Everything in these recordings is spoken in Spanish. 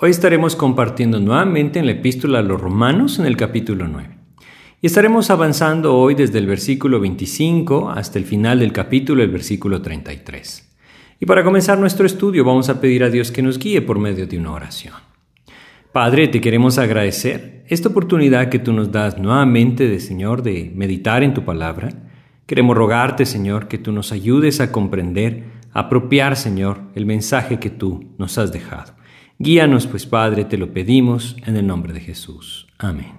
Hoy estaremos compartiendo nuevamente en la epístola a los romanos en el capítulo 9. Y estaremos avanzando hoy desde el versículo 25 hasta el final del capítulo, el versículo 33. Y para comenzar nuestro estudio vamos a pedir a Dios que nos guíe por medio de una oración. Padre, te queremos agradecer esta oportunidad que tú nos das nuevamente de Señor de meditar en tu palabra. Queremos rogarte, Señor, que tú nos ayudes a comprender apropiar, Señor, el mensaje que tú nos has dejado. Guíanos, pues, Padre, te lo pedimos en el nombre de Jesús. Amén.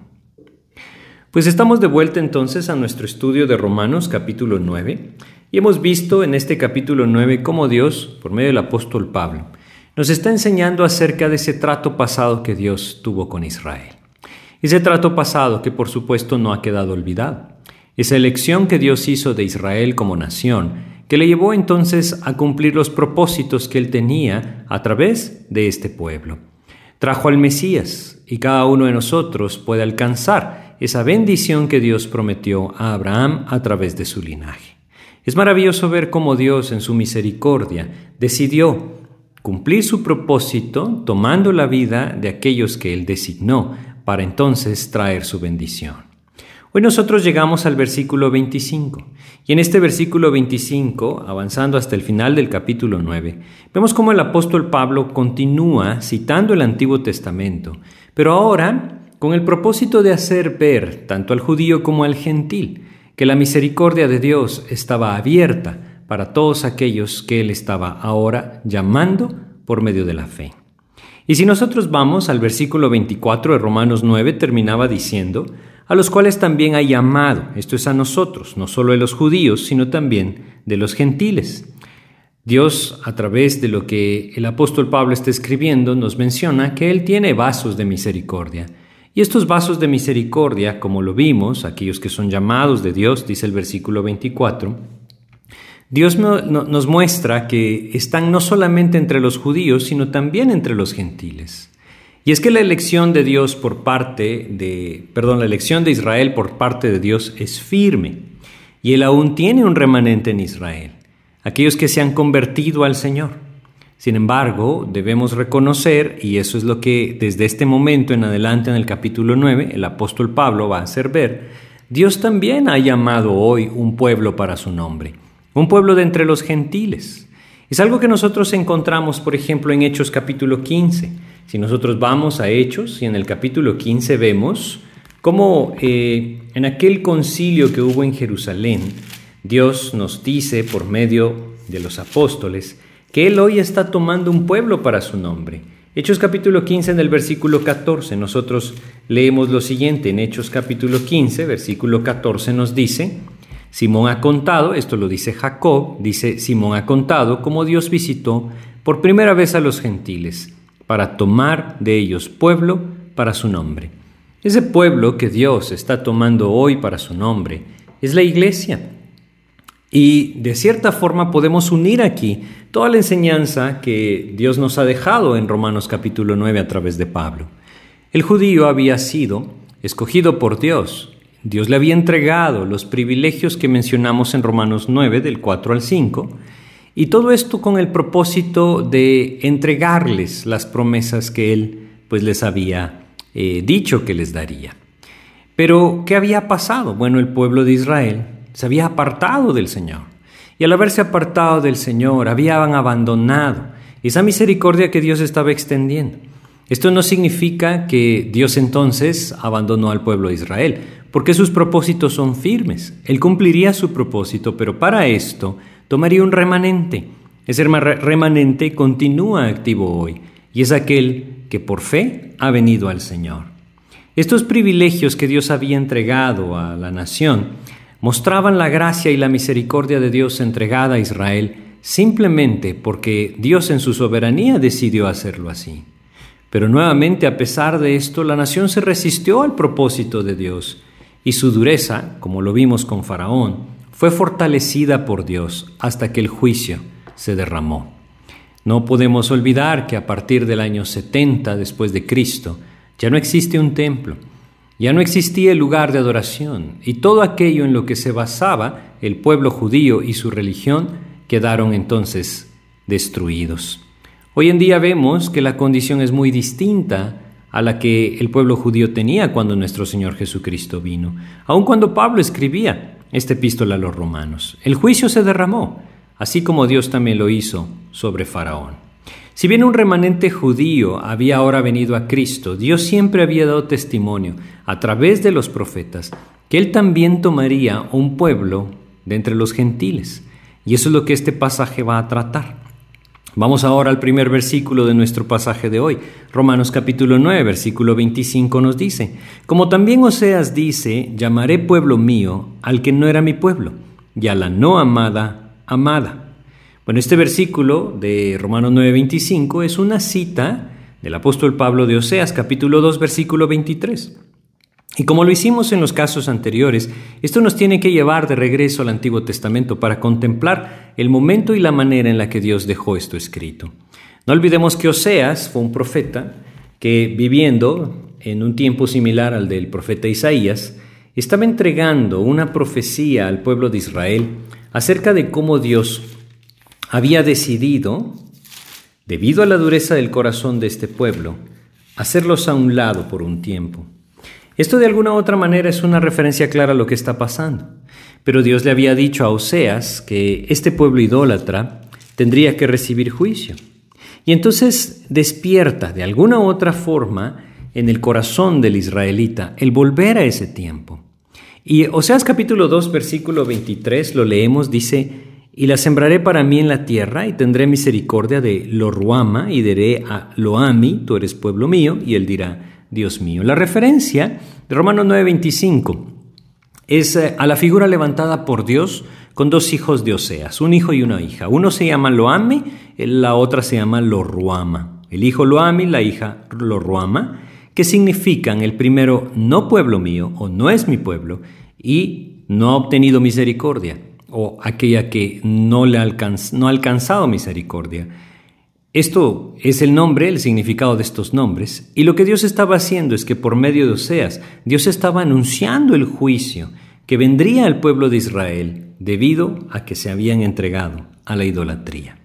Pues estamos de vuelta entonces a nuestro estudio de Romanos capítulo 9 y hemos visto en este capítulo 9 cómo Dios, por medio del apóstol Pablo, nos está enseñando acerca de ese trato pasado que Dios tuvo con Israel. Ese trato pasado que por supuesto no ha quedado olvidado. Esa elección que Dios hizo de Israel como nación que le llevó entonces a cumplir los propósitos que él tenía a través de este pueblo. Trajo al Mesías y cada uno de nosotros puede alcanzar esa bendición que Dios prometió a Abraham a través de su linaje. Es maravilloso ver cómo Dios en su misericordia decidió cumplir su propósito tomando la vida de aquellos que él designó para entonces traer su bendición. Hoy nosotros llegamos al versículo 25 y en este versículo 25, avanzando hasta el final del capítulo 9, vemos cómo el apóstol Pablo continúa citando el Antiguo Testamento, pero ahora con el propósito de hacer ver tanto al judío como al gentil que la misericordia de Dios estaba abierta para todos aquellos que él estaba ahora llamando por medio de la fe. Y si nosotros vamos al versículo 24 de Romanos 9, terminaba diciendo, a los cuales también ha llamado, esto es a nosotros, no solo de los judíos, sino también de los gentiles. Dios, a través de lo que el apóstol Pablo está escribiendo, nos menciona que Él tiene vasos de misericordia. Y estos vasos de misericordia, como lo vimos, aquellos que son llamados de Dios, dice el versículo 24, Dios nos muestra que están no solamente entre los judíos, sino también entre los gentiles. Y es que la elección de Dios por parte de, perdón, la elección de Israel por parte de Dios es firme. Y Él aún tiene un remanente en Israel, aquellos que se han convertido al Señor. Sin embargo, debemos reconocer, y eso es lo que desde este momento en adelante en el capítulo 9 el apóstol Pablo va a hacer ver, Dios también ha llamado hoy un pueblo para su nombre, un pueblo de entre los gentiles. Es algo que nosotros encontramos, por ejemplo, en Hechos capítulo 15 si nosotros vamos a Hechos y en el capítulo 15 vemos cómo eh, en aquel concilio que hubo en Jerusalén, Dios nos dice por medio de los apóstoles que Él hoy está tomando un pueblo para su nombre. Hechos capítulo 15 en el versículo 14, nosotros leemos lo siguiente, en Hechos capítulo 15, versículo 14 nos dice, Simón ha contado, esto lo dice Jacob, dice, Simón ha contado cómo Dios visitó por primera vez a los gentiles para tomar de ellos pueblo para su nombre. Ese pueblo que Dios está tomando hoy para su nombre es la iglesia. Y de cierta forma podemos unir aquí toda la enseñanza que Dios nos ha dejado en Romanos capítulo 9 a través de Pablo. El judío había sido escogido por Dios. Dios le había entregado los privilegios que mencionamos en Romanos 9 del 4 al 5 y todo esto con el propósito de entregarles las promesas que él pues les había eh, dicho que les daría. Pero, ¿qué había pasado? Bueno, el pueblo de Israel se había apartado del Señor. Y al haberse apartado del Señor, habían abandonado esa misericordia que Dios estaba extendiendo. Esto no significa que Dios entonces abandonó al pueblo de Israel, porque sus propósitos son firmes. Él cumpliría su propósito, pero para esto tomaría un remanente. Ese remanente continúa activo hoy y es aquel que por fe ha venido al Señor. Estos privilegios que Dios había entregado a la nación mostraban la gracia y la misericordia de Dios entregada a Israel simplemente porque Dios en su soberanía decidió hacerlo así. Pero nuevamente, a pesar de esto, la nación se resistió al propósito de Dios y su dureza, como lo vimos con Faraón, fue fortalecida por Dios hasta que el juicio se derramó. No podemos olvidar que a partir del año 70 después de Cristo ya no existe un templo, ya no existía el lugar de adoración y todo aquello en lo que se basaba el pueblo judío y su religión quedaron entonces destruidos. Hoy en día vemos que la condición es muy distinta a la que el pueblo judío tenía cuando nuestro Señor Jesucristo vino, aun cuando Pablo escribía esta epístola a los romanos. El juicio se derramó, así como Dios también lo hizo sobre Faraón. Si bien un remanente judío había ahora venido a Cristo, Dios siempre había dado testimonio a través de los profetas que Él también tomaría un pueblo de entre los gentiles. Y eso es lo que este pasaje va a tratar. Vamos ahora al primer versículo de nuestro pasaje de hoy. Romanos capítulo 9, versículo 25 nos dice, Como también Oseas dice, llamaré pueblo mío al que no era mi pueblo, y a la no amada, amada. Bueno, este versículo de Romanos 9, 25 es una cita del apóstol Pablo de Oseas capítulo 2, versículo 23. Y como lo hicimos en los casos anteriores, esto nos tiene que llevar de regreso al Antiguo Testamento para contemplar el momento y la manera en la que Dios dejó esto escrito. No olvidemos que Oseas fue un profeta que viviendo en un tiempo similar al del profeta Isaías, estaba entregando una profecía al pueblo de Israel acerca de cómo Dios había decidido, debido a la dureza del corazón de este pueblo, hacerlos a un lado por un tiempo. Esto de alguna u otra manera es una referencia clara a lo que está pasando. Pero Dios le había dicho a Oseas que este pueblo idólatra tendría que recibir juicio. Y entonces despierta de alguna otra forma en el corazón del israelita el volver a ese tiempo. Y Oseas capítulo 2 versículo 23 lo leemos, dice, y la sembraré para mí en la tierra y tendré misericordia de Loruama y diré a Loami, tú eres pueblo mío, y él dirá, Dios mío. La referencia de Romanos 9:25 es eh, a la figura levantada por Dios con dos hijos de Oseas, un hijo y una hija. Uno se llama Loami, la otra se llama Loruama. El hijo Loami, la hija Loruama, que significan el primero no pueblo mío o no es mi pueblo y no ha obtenido misericordia o aquella que no le no ha alcanzado misericordia. Esto es el nombre, el significado de estos nombres, y lo que Dios estaba haciendo es que por medio de Oseas, Dios estaba anunciando el juicio que vendría al pueblo de Israel debido a que se habían entregado a la idolatría.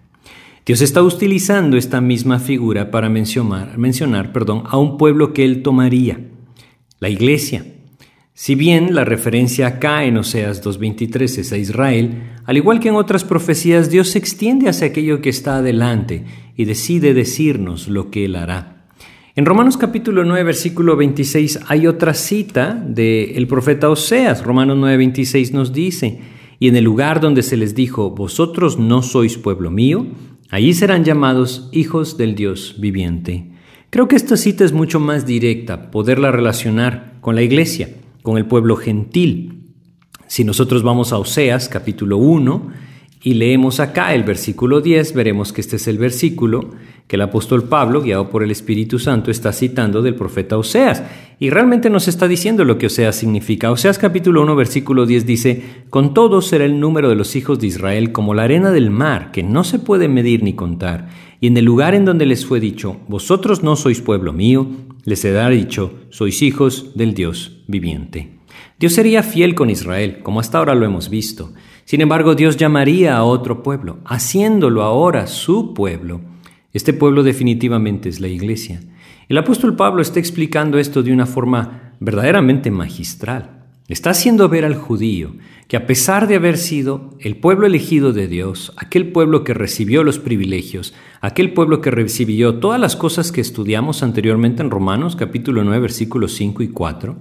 Dios está utilizando esta misma figura para mencionar, mencionar perdón, a un pueblo que él tomaría, la iglesia, si bien la referencia acá en Oseas 2.23 es a Israel, al igual que en otras profecías, Dios se extiende hacia aquello que está adelante y decide decirnos lo que Él hará. En Romanos capítulo 9, versículo 26 hay otra cita del profeta Oseas. Romanos 9.26 nos dice, y en el lugar donde se les dijo, vosotros no sois pueblo mío, allí serán llamados hijos del Dios viviente. Creo que esta cita es mucho más directa, poderla relacionar con la iglesia con el pueblo gentil. Si nosotros vamos a Oseas capítulo 1 y leemos acá el versículo 10, veremos que este es el versículo que el apóstol Pablo, guiado por el Espíritu Santo, está citando del profeta Oseas. Y realmente nos está diciendo lo que Oseas significa. Oseas capítulo 1, versículo 10 dice, Con todo será el número de los hijos de Israel como la arena del mar, que no se puede medir ni contar. Y en el lugar en donde les fue dicho, Vosotros no sois pueblo mío, les será dicho, sois hijos del Dios viviente. Dios sería fiel con Israel, como hasta ahora lo hemos visto. Sin embargo, Dios llamaría a otro pueblo, haciéndolo ahora su pueblo. Este pueblo definitivamente es la iglesia. El apóstol Pablo está explicando esto de una forma verdaderamente magistral. Está haciendo ver al judío que a pesar de haber sido el pueblo elegido de Dios, aquel pueblo que recibió los privilegios, aquel pueblo que recibió todas las cosas que estudiamos anteriormente en Romanos capítulo 9 versículos 5 y 4,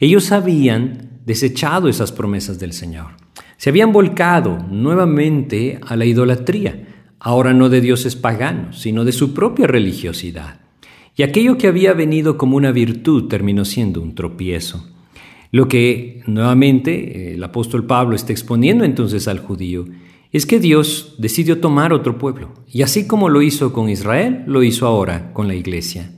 ellos habían desechado esas promesas del Señor. Se habían volcado nuevamente a la idolatría, ahora no de dioses paganos, sino de su propia religiosidad. Y aquello que había venido como una virtud terminó siendo un tropiezo. Lo que nuevamente el apóstol Pablo está exponiendo entonces al judío es que Dios decidió tomar otro pueblo, y así como lo hizo con Israel, lo hizo ahora con la iglesia.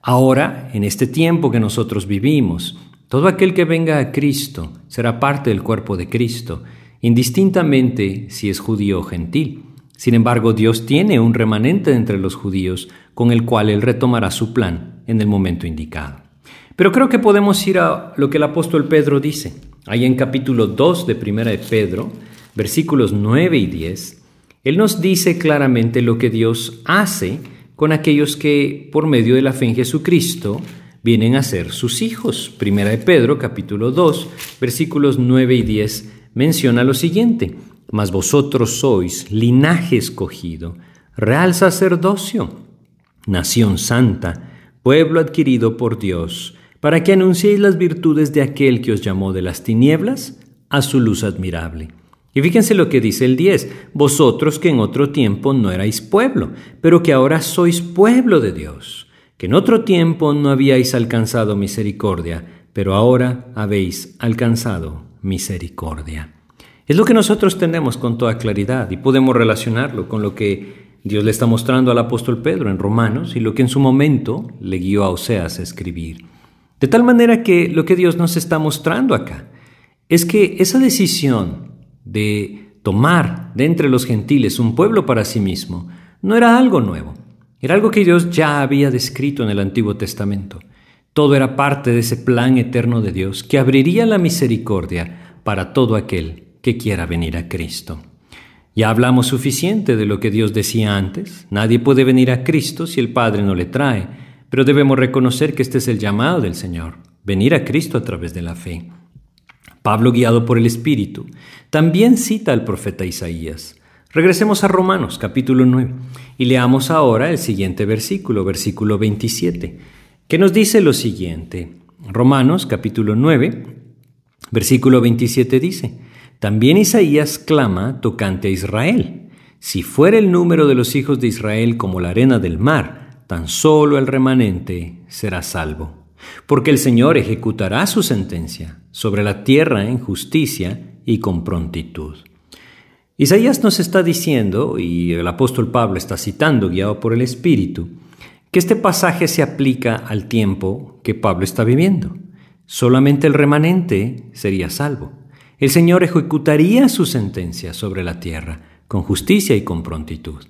Ahora, en este tiempo que nosotros vivimos, todo aquel que venga a Cristo será parte del cuerpo de Cristo, indistintamente si es judío o gentil. Sin embargo, Dios tiene un remanente entre los judíos con el cual Él retomará su plan en el momento indicado. Pero creo que podemos ir a lo que el apóstol Pedro dice. Ahí en capítulo 2 de Primera de Pedro, versículos 9 y 10, él nos dice claramente lo que Dios hace con aquellos que por medio de la fe en Jesucristo vienen a ser sus hijos. Primera de Pedro, capítulo 2, versículos 9 y 10 menciona lo siguiente: Mas vosotros sois linaje escogido, real sacerdocio, nación santa, pueblo adquirido por Dios para que anunciéis las virtudes de aquel que os llamó de las tinieblas a su luz admirable. Y fíjense lo que dice el 10, vosotros que en otro tiempo no erais pueblo, pero que ahora sois pueblo de Dios, que en otro tiempo no habíais alcanzado misericordia, pero ahora habéis alcanzado misericordia. Es lo que nosotros tenemos con toda claridad y podemos relacionarlo con lo que Dios le está mostrando al apóstol Pedro en Romanos y lo que en su momento le guió a Oseas a escribir. De tal manera que lo que Dios nos está mostrando acá es que esa decisión de tomar de entre los gentiles un pueblo para sí mismo no era algo nuevo, era algo que Dios ya había descrito en el Antiguo Testamento. Todo era parte de ese plan eterno de Dios que abriría la misericordia para todo aquel que quiera venir a Cristo. Ya hablamos suficiente de lo que Dios decía antes. Nadie puede venir a Cristo si el Padre no le trae. Pero debemos reconocer que este es el llamado del Señor, venir a Cristo a través de la fe. Pablo, guiado por el Espíritu, también cita al profeta Isaías. Regresemos a Romanos capítulo 9 y leamos ahora el siguiente versículo, versículo 27, que nos dice lo siguiente. Romanos capítulo 9, versículo 27 dice, También Isaías clama tocante a Israel, si fuera el número de los hijos de Israel como la arena del mar, tan solo el remanente será salvo, porque el Señor ejecutará su sentencia sobre la tierra en justicia y con prontitud. Isaías nos está diciendo, y el apóstol Pablo está citando, guiado por el Espíritu, que este pasaje se aplica al tiempo que Pablo está viviendo. Solamente el remanente sería salvo. El Señor ejecutaría su sentencia sobre la tierra con justicia y con prontitud.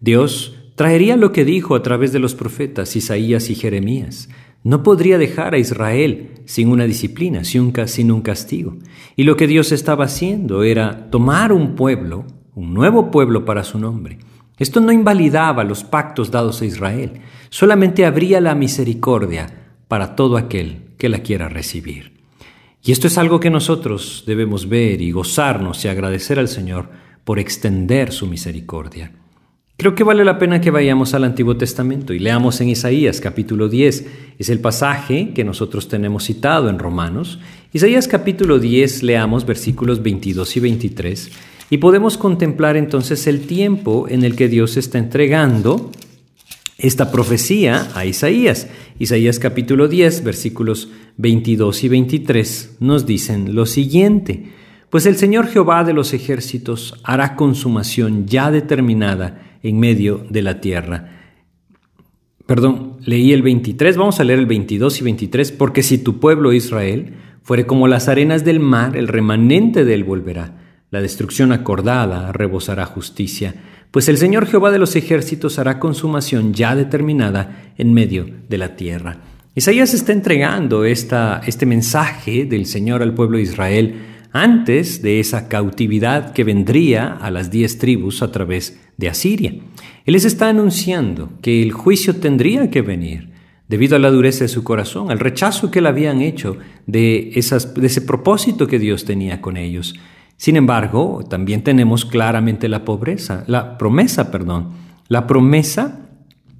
Dios traería lo que dijo a través de los profetas Isaías y Jeremías. No podría dejar a Israel sin una disciplina, sin un castigo. Y lo que Dios estaba haciendo era tomar un pueblo, un nuevo pueblo para su nombre. Esto no invalidaba los pactos dados a Israel, solamente abría la misericordia para todo aquel que la quiera recibir. Y esto es algo que nosotros debemos ver y gozarnos y agradecer al Señor por extender su misericordia. Creo que vale la pena que vayamos al Antiguo Testamento y leamos en Isaías capítulo 10. Es el pasaje que nosotros tenemos citado en Romanos. Isaías capítulo 10 leamos versículos 22 y 23 y podemos contemplar entonces el tiempo en el que Dios está entregando esta profecía a Isaías. Isaías capítulo 10 versículos 22 y 23 nos dicen lo siguiente. Pues el Señor Jehová de los ejércitos hará consumación ya determinada en medio de la tierra. Perdón, leí el 23, vamos a leer el 22 y 23, porque si tu pueblo Israel fuere como las arenas del mar, el remanente de él volverá. La destrucción acordada rebosará justicia, pues el Señor Jehová de los ejércitos hará consumación ya determinada en medio de la tierra. Isaías está entregando esta, este mensaje del Señor al pueblo de Israel antes de esa cautividad que vendría a las diez tribus a través de Asiria. Él les está anunciando que el juicio tendría que venir debido a la dureza de su corazón, al rechazo que le habían hecho de, de ese propósito que Dios tenía con ellos. Sin embargo, también tenemos claramente la pobreza, la promesa, perdón, la promesa,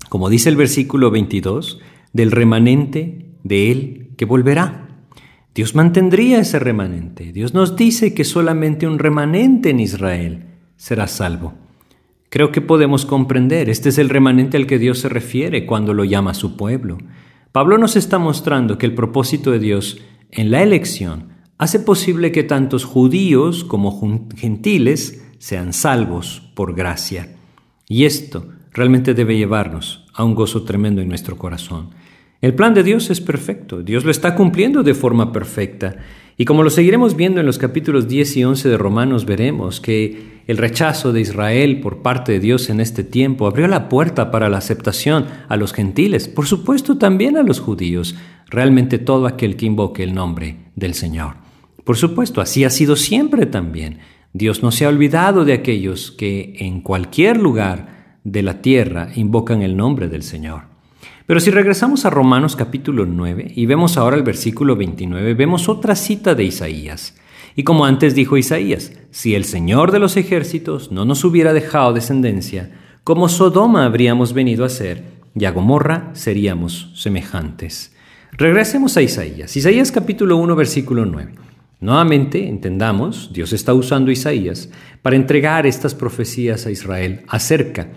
como dice el versículo 22, del remanente de él que volverá. Dios mantendría ese remanente. Dios nos dice que solamente un remanente en Israel será salvo. Creo que podemos comprender, este es el remanente al que Dios se refiere cuando lo llama su pueblo. Pablo nos está mostrando que el propósito de Dios en la elección hace posible que tantos judíos como gentiles sean salvos por gracia. Y esto realmente debe llevarnos a un gozo tremendo en nuestro corazón. El plan de Dios es perfecto, Dios lo está cumpliendo de forma perfecta. Y como lo seguiremos viendo en los capítulos 10 y 11 de Romanos, veremos que el rechazo de Israel por parte de Dios en este tiempo abrió la puerta para la aceptación a los gentiles, por supuesto también a los judíos, realmente todo aquel que invoque el nombre del Señor. Por supuesto, así ha sido siempre también. Dios no se ha olvidado de aquellos que en cualquier lugar de la tierra invocan el nombre del Señor. Pero si regresamos a Romanos capítulo 9 y vemos ahora el versículo 29, vemos otra cita de Isaías. Y como antes dijo Isaías, si el Señor de los ejércitos no nos hubiera dejado descendencia, como Sodoma habríamos venido a ser, y a Gomorra seríamos semejantes. Regresemos a Isaías. Isaías capítulo 1 versículo 9. Nuevamente, entendamos, Dios está usando Isaías para entregar estas profecías a Israel acerca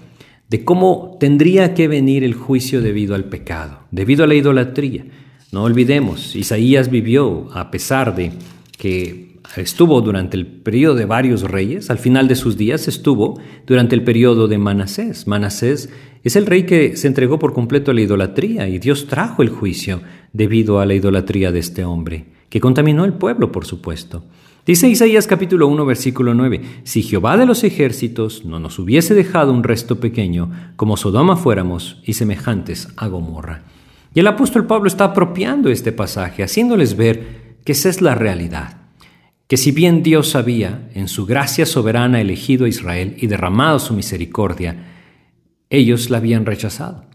de cómo tendría que venir el juicio debido al pecado, debido a la idolatría. No olvidemos, Isaías vivió, a pesar de que estuvo durante el periodo de varios reyes, al final de sus días estuvo durante el periodo de Manasés. Manasés es el rey que se entregó por completo a la idolatría y Dios trajo el juicio debido a la idolatría de este hombre, que contaminó el pueblo, por supuesto. Dice Isaías capítulo 1 versículo 9, si Jehová de los ejércitos no nos hubiese dejado un resto pequeño, como Sodoma fuéramos y semejantes a Gomorra. Y el apóstol Pablo está apropiando este pasaje, haciéndoles ver que esa es la realidad, que si bien Dios había, en su gracia soberana, elegido a Israel y derramado su misericordia, ellos la habían rechazado.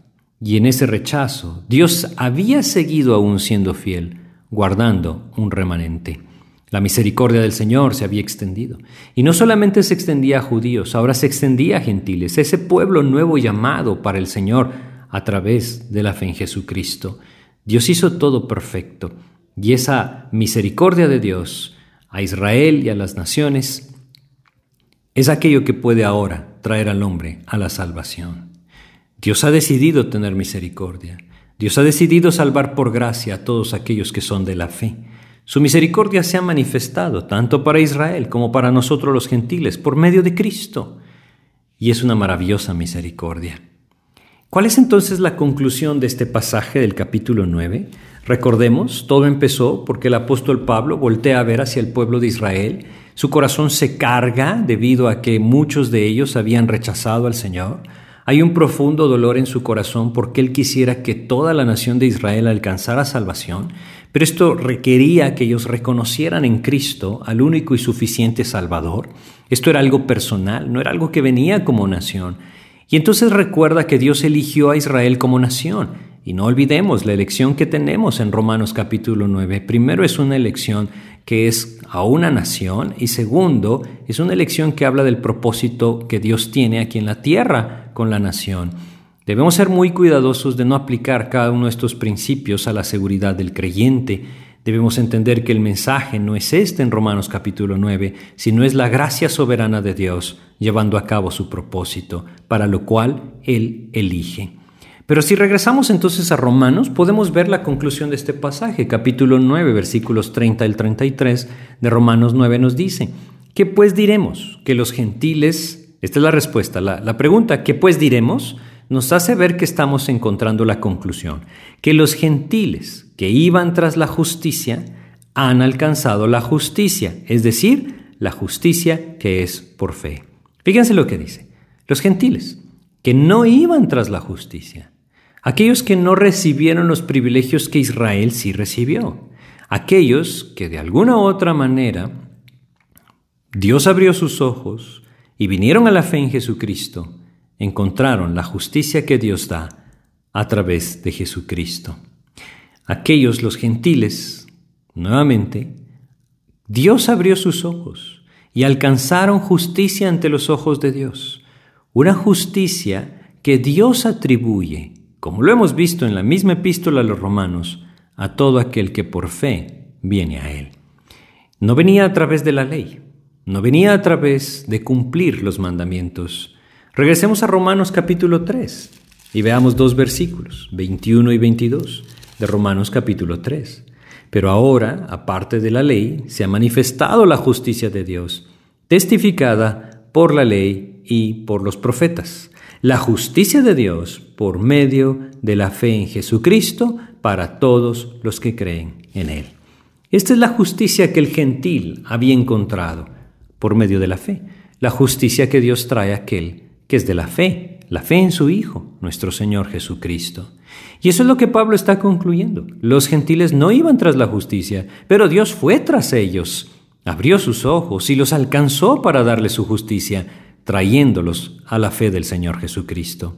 Y en ese rechazo, Dios había seguido aún siendo fiel, guardando un remanente. La misericordia del Señor se había extendido. Y no solamente se extendía a judíos, ahora se extendía a gentiles, ese pueblo nuevo llamado para el Señor a través de la fe en Jesucristo. Dios hizo todo perfecto. Y esa misericordia de Dios a Israel y a las naciones es aquello que puede ahora traer al hombre a la salvación. Dios ha decidido tener misericordia. Dios ha decidido salvar por gracia a todos aquellos que son de la fe. Su misericordia se ha manifestado tanto para Israel como para nosotros los gentiles por medio de Cristo. Y es una maravillosa misericordia. ¿Cuál es entonces la conclusión de este pasaje del capítulo 9? Recordemos, todo empezó porque el apóstol Pablo voltea a ver hacia el pueblo de Israel, su corazón se carga debido a que muchos de ellos habían rechazado al Señor, hay un profundo dolor en su corazón porque él quisiera que toda la nación de Israel alcanzara salvación, pero esto requería que ellos reconocieran en Cristo al único y suficiente Salvador. Esto era algo personal, no era algo que venía como nación. Y entonces recuerda que Dios eligió a Israel como nación. Y no olvidemos la elección que tenemos en Romanos capítulo 9. Primero es una elección que es a una nación y segundo es una elección que habla del propósito que Dios tiene aquí en la tierra con la nación. Debemos ser muy cuidadosos de no aplicar cada uno de estos principios a la seguridad del creyente. Debemos entender que el mensaje no es este en Romanos capítulo 9, sino es la gracia soberana de Dios llevando a cabo su propósito, para lo cual Él elige. Pero si regresamos entonces a Romanos, podemos ver la conclusión de este pasaje. Capítulo 9, versículos 30 al 33 de Romanos 9 nos dice, ¿qué pues diremos? Que los gentiles, esta es la respuesta, la, la pregunta, ¿qué pues diremos? Nos hace ver que estamos encontrando la conclusión, que los gentiles que iban tras la justicia han alcanzado la justicia, es decir, la justicia que es por fe. Fíjense lo que dice, los gentiles que no iban tras la justicia, aquellos que no recibieron los privilegios que Israel sí recibió, aquellos que de alguna u otra manera Dios abrió sus ojos y vinieron a la fe en Jesucristo, encontraron la justicia que Dios da a través de Jesucristo. Aquellos, los gentiles, nuevamente, Dios abrió sus ojos y alcanzaron justicia ante los ojos de Dios. Una justicia que Dios atribuye, como lo hemos visto en la misma epístola a los romanos, a todo aquel que por fe viene a Él. No venía a través de la ley, no venía a través de cumplir los mandamientos. Regresemos a Romanos capítulo 3 y veamos dos versículos, 21 y 22 de Romanos capítulo 3. Pero ahora, aparte de la ley, se ha manifestado la justicia de Dios, testificada por la ley y por los profetas. La justicia de Dios por medio de la fe en Jesucristo para todos los que creen en Él. Esta es la justicia que el gentil había encontrado por medio de la fe, la justicia que Dios trae a aquel que es de la fe, la fe en su Hijo, nuestro Señor Jesucristo. Y eso es lo que Pablo está concluyendo. Los gentiles no iban tras la justicia, pero Dios fue tras ellos, abrió sus ojos y los alcanzó para darles su justicia, trayéndolos a la fe del Señor Jesucristo.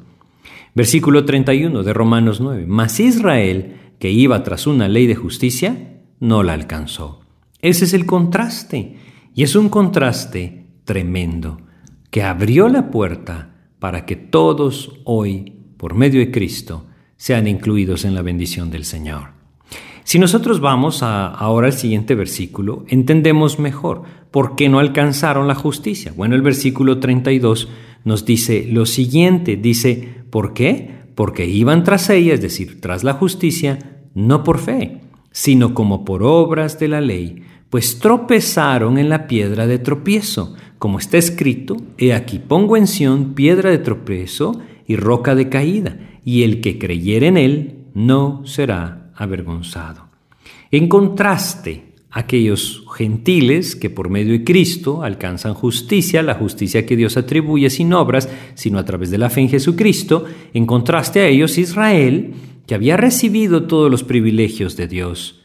Versículo 31 de Romanos 9. Mas Israel, que iba tras una ley de justicia, no la alcanzó. Ese es el contraste. Y es un contraste tremendo, que abrió la puerta para que todos hoy, por medio de Cristo, sean incluidos en la bendición del Señor. Si nosotros vamos a, ahora al siguiente versículo, entendemos mejor por qué no alcanzaron la justicia. Bueno, el versículo 32 nos dice lo siguiente, dice, ¿por qué? Porque iban tras ella, es decir, tras la justicia, no por fe, sino como por obras de la ley, pues tropezaron en la piedra de tropiezo, como está escrito, he aquí pongo en Sión piedra de tropiezo y roca de caída, y el que creyere en él no será avergonzado. En contraste, aquellos gentiles que por medio de Cristo alcanzan justicia, la justicia que Dios atribuye sin obras, sino a través de la fe en Jesucristo, en contraste a ellos Israel, que había recibido todos los privilegios de Dios,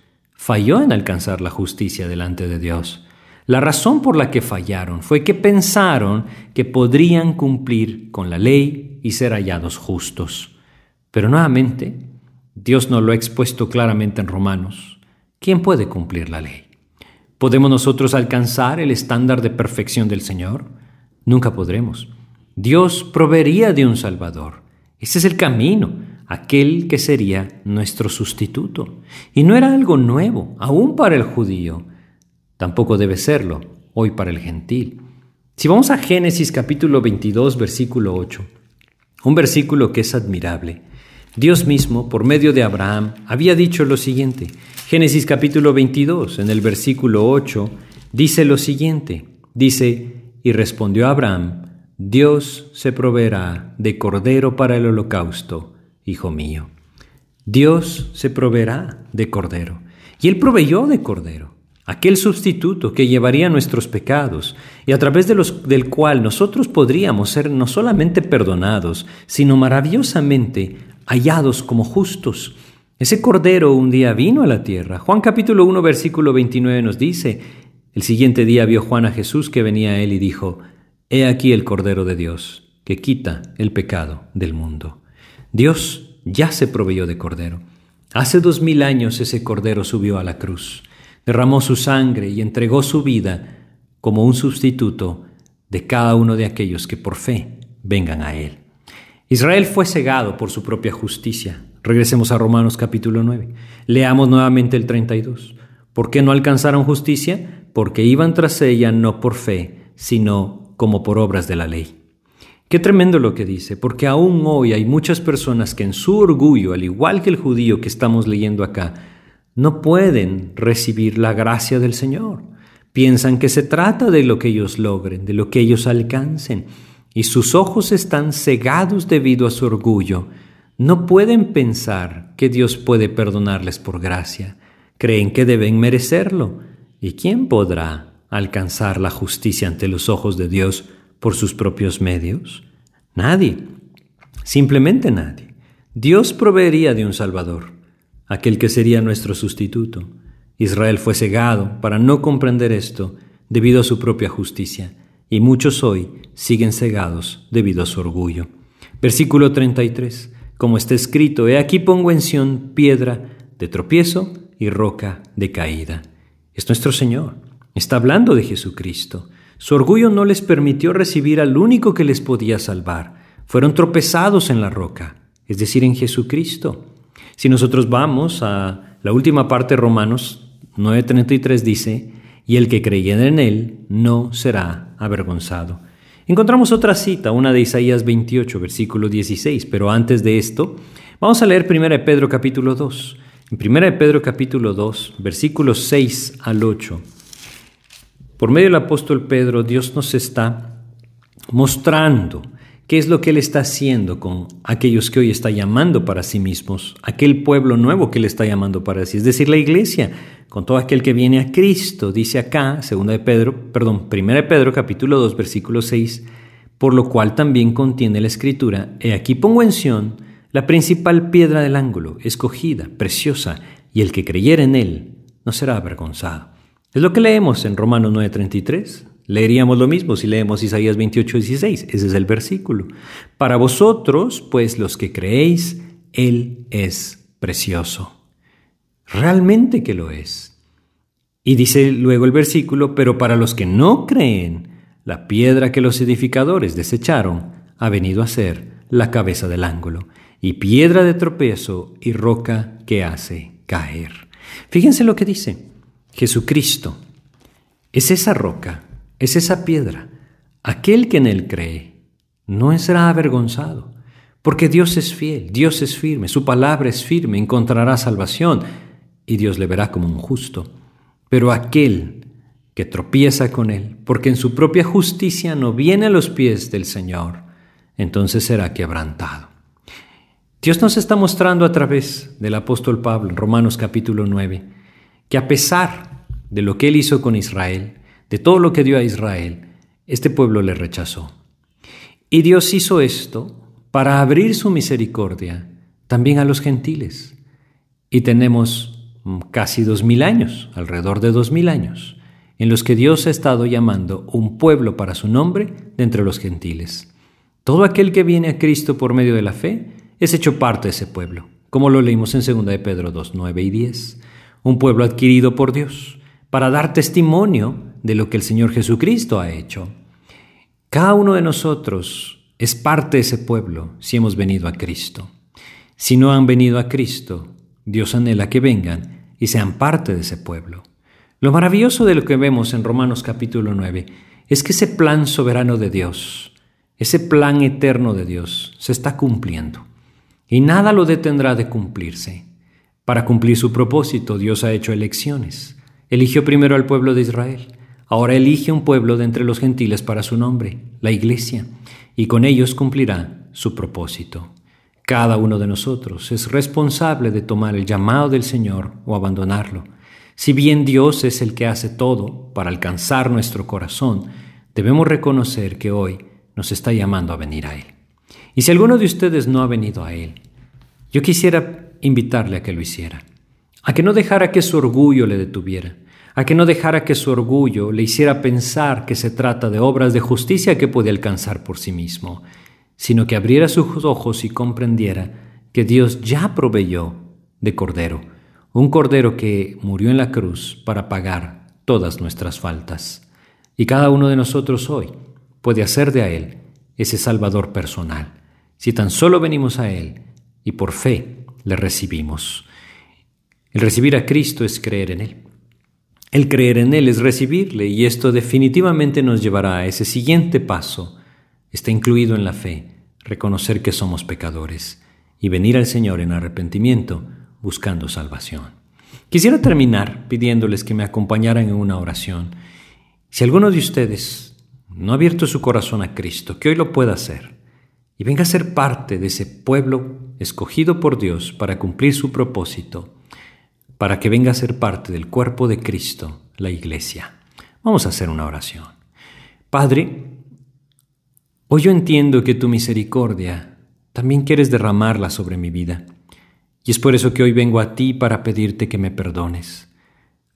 falló en alcanzar la justicia delante de Dios. La razón por la que fallaron fue que pensaron que podrían cumplir con la ley y ser hallados justos. Pero nuevamente, Dios nos lo ha expuesto claramente en Romanos. ¿Quién puede cumplir la ley? ¿Podemos nosotros alcanzar el estándar de perfección del Señor? Nunca podremos. Dios proveería de un Salvador. Ese es el camino, aquel que sería nuestro sustituto. Y no era algo nuevo, aún para el judío. Tampoco debe serlo hoy para el gentil. Si vamos a Génesis capítulo 22, versículo 8, un versículo que es admirable. Dios mismo, por medio de Abraham, había dicho lo siguiente. Génesis capítulo 22, en el versículo 8, dice lo siguiente. Dice, y respondió Abraham, Dios se proveerá de cordero para el holocausto, hijo mío. Dios se proveerá de cordero. Y él proveyó de cordero, aquel sustituto que llevaría nuestros pecados y a través de los, del cual nosotros podríamos ser no solamente perdonados, sino maravillosamente hallados como justos. Ese cordero un día vino a la tierra. Juan capítulo 1 versículo 29 nos dice, el siguiente día vio Juan a Jesús que venía a él y dijo, He aquí el cordero de Dios, que quita el pecado del mundo. Dios ya se proveyó de cordero. Hace dos mil años ese cordero subió a la cruz, derramó su sangre y entregó su vida como un sustituto de cada uno de aquellos que por fe vengan a él. Israel fue cegado por su propia justicia. Regresemos a Romanos capítulo 9. Leamos nuevamente el 32. ¿Por qué no alcanzaron justicia? Porque iban tras ella no por fe, sino como por obras de la ley. Qué tremendo lo que dice, porque aún hoy hay muchas personas que en su orgullo, al igual que el judío que estamos leyendo acá, no pueden recibir la gracia del Señor. Piensan que se trata de lo que ellos logren, de lo que ellos alcancen y sus ojos están cegados debido a su orgullo, no pueden pensar que Dios puede perdonarles por gracia. Creen que deben merecerlo. ¿Y quién podrá alcanzar la justicia ante los ojos de Dios por sus propios medios? Nadie. Simplemente nadie. Dios proveería de un Salvador, aquel que sería nuestro sustituto. Israel fue cegado para no comprender esto debido a su propia justicia y muchos hoy siguen cegados debido a su orgullo. Versículo 33. como está escrito, he aquí pongo en Sión piedra de tropiezo y roca de caída. Es nuestro Señor. Está hablando de Jesucristo. Su orgullo no les permitió recibir al único que les podía salvar. Fueron tropezados en la roca, es decir, en Jesucristo. Si nosotros vamos a la última parte de Romanos 9:33 dice, y el que creyera en él no será avergonzado. Encontramos otra cita, una de Isaías 28, versículo 16, pero antes de esto, vamos a leer 1 Pedro capítulo 2. En 1 Pedro capítulo 2, versículos 6 al 8. Por medio del apóstol Pedro, Dios nos está mostrando qué es lo que Él está haciendo con aquellos que hoy está llamando para sí mismos, aquel pueblo nuevo que Él está llamando para sí, es decir, la iglesia, con todo aquel que viene a Cristo, dice acá, segunda de Pedro, perdón, primera de Pedro capítulo 2 versículo 6, por lo cual también contiene la escritura, he aquí pongo en Sión la principal piedra del ángulo, escogida, preciosa, y el que creyera en él no será avergonzado. Es lo que leemos en Romanos 9:33. Leeríamos lo mismo si leemos Isaías 28:16. Ese es el versículo. Para vosotros, pues los que creéis, Él es precioso. Realmente que lo es. Y dice luego el versículo, pero para los que no creen, la piedra que los edificadores desecharon ha venido a ser la cabeza del ángulo, y piedra de tropiezo y roca que hace caer. Fíjense lo que dice. Jesucristo es esa roca, es esa piedra. Aquel que en él cree no será avergonzado, porque Dios es fiel, Dios es firme, su palabra es firme, encontrará salvación y Dios le verá como un justo. Pero aquel que tropieza con él, porque en su propia justicia no viene a los pies del Señor, entonces será quebrantado. Dios nos está mostrando a través del apóstol Pablo en Romanos capítulo 9 que a pesar de lo que él hizo con Israel, de todo lo que dio a Israel, este pueblo le rechazó. Y Dios hizo esto para abrir su misericordia también a los gentiles. Y tenemos casi dos mil años, alrededor de dos mil años, en los que Dios ha estado llamando un pueblo para su nombre de entre los gentiles. Todo aquel que viene a Cristo por medio de la fe es hecho parte de ese pueblo, como lo leímos en 2 de Pedro 2, 9 y 10. Un pueblo adquirido por Dios, para dar testimonio de lo que el Señor Jesucristo ha hecho. Cada uno de nosotros es parte de ese pueblo si hemos venido a Cristo. Si no han venido a Cristo, Dios anhela que vengan y sean parte de ese pueblo. Lo maravilloso de lo que vemos en Romanos capítulo 9 es que ese plan soberano de Dios, ese plan eterno de Dios, se está cumpliendo. Y nada lo detendrá de cumplirse. Para cumplir su propósito, Dios ha hecho elecciones. Eligió primero al pueblo de Israel. Ahora elige un pueblo de entre los gentiles para su nombre, la iglesia, y con ellos cumplirá su propósito. Cada uno de nosotros es responsable de tomar el llamado del Señor o abandonarlo. Si bien Dios es el que hace todo para alcanzar nuestro corazón, debemos reconocer que hoy nos está llamando a venir a Él. Y si alguno de ustedes no ha venido a Él, yo quisiera invitarle a que lo hiciera, a que no dejara que su orgullo le detuviera, a que no dejara que su orgullo le hiciera pensar que se trata de obras de justicia que puede alcanzar por sí mismo, sino que abriera sus ojos y comprendiera que Dios ya proveyó de Cordero, un Cordero que murió en la cruz para pagar todas nuestras faltas. Y cada uno de nosotros hoy puede hacer de a Él ese Salvador personal, si tan solo venimos a Él y por fe le recibimos. El recibir a Cristo es creer en Él. El creer en Él es recibirle y esto definitivamente nos llevará a ese siguiente paso. Está incluido en la fe reconocer que somos pecadores y venir al Señor en arrepentimiento buscando salvación. Quisiera terminar pidiéndoles que me acompañaran en una oración. Si alguno de ustedes no ha abierto su corazón a Cristo, que hoy lo pueda hacer y venga a ser parte de ese pueblo escogido por Dios para cumplir su propósito, para que venga a ser parte del cuerpo de Cristo, la iglesia. Vamos a hacer una oración. Padre, Hoy yo entiendo que tu misericordia también quieres derramarla sobre mi vida, y es por eso que hoy vengo a ti para pedirte que me perdones.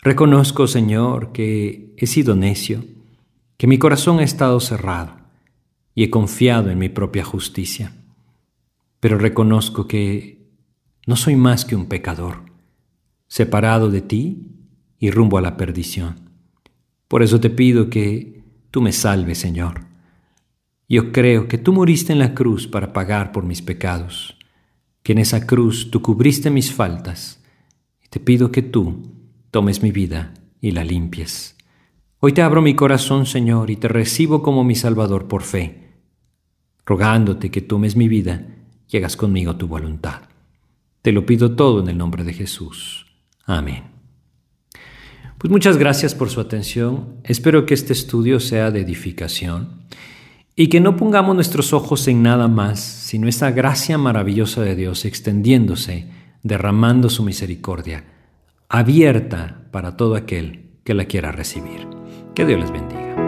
Reconozco, Señor, que he sido necio, que mi corazón ha estado cerrado, y he confiado en mi propia justicia. pero reconozco que no soy más que un pecador, separado de ti y rumbo a la perdición. Por eso te pido que tú me salves, Señor. Yo creo que tú moriste en la cruz para pagar por mis pecados, que en esa cruz tú cubriste mis faltas, y te pido que tú tomes mi vida y la limpies. Hoy te abro mi corazón, Señor, y te recibo como mi Salvador por fe, rogándote que tomes mi vida y hagas conmigo tu voluntad. Te lo pido todo en el nombre de Jesús. Amén. Pues muchas gracias por su atención. Espero que este estudio sea de edificación y que no pongamos nuestros ojos en nada más, sino esa gracia maravillosa de Dios extendiéndose, derramando su misericordia, abierta para todo aquel que la quiera recibir. Que Dios les bendiga.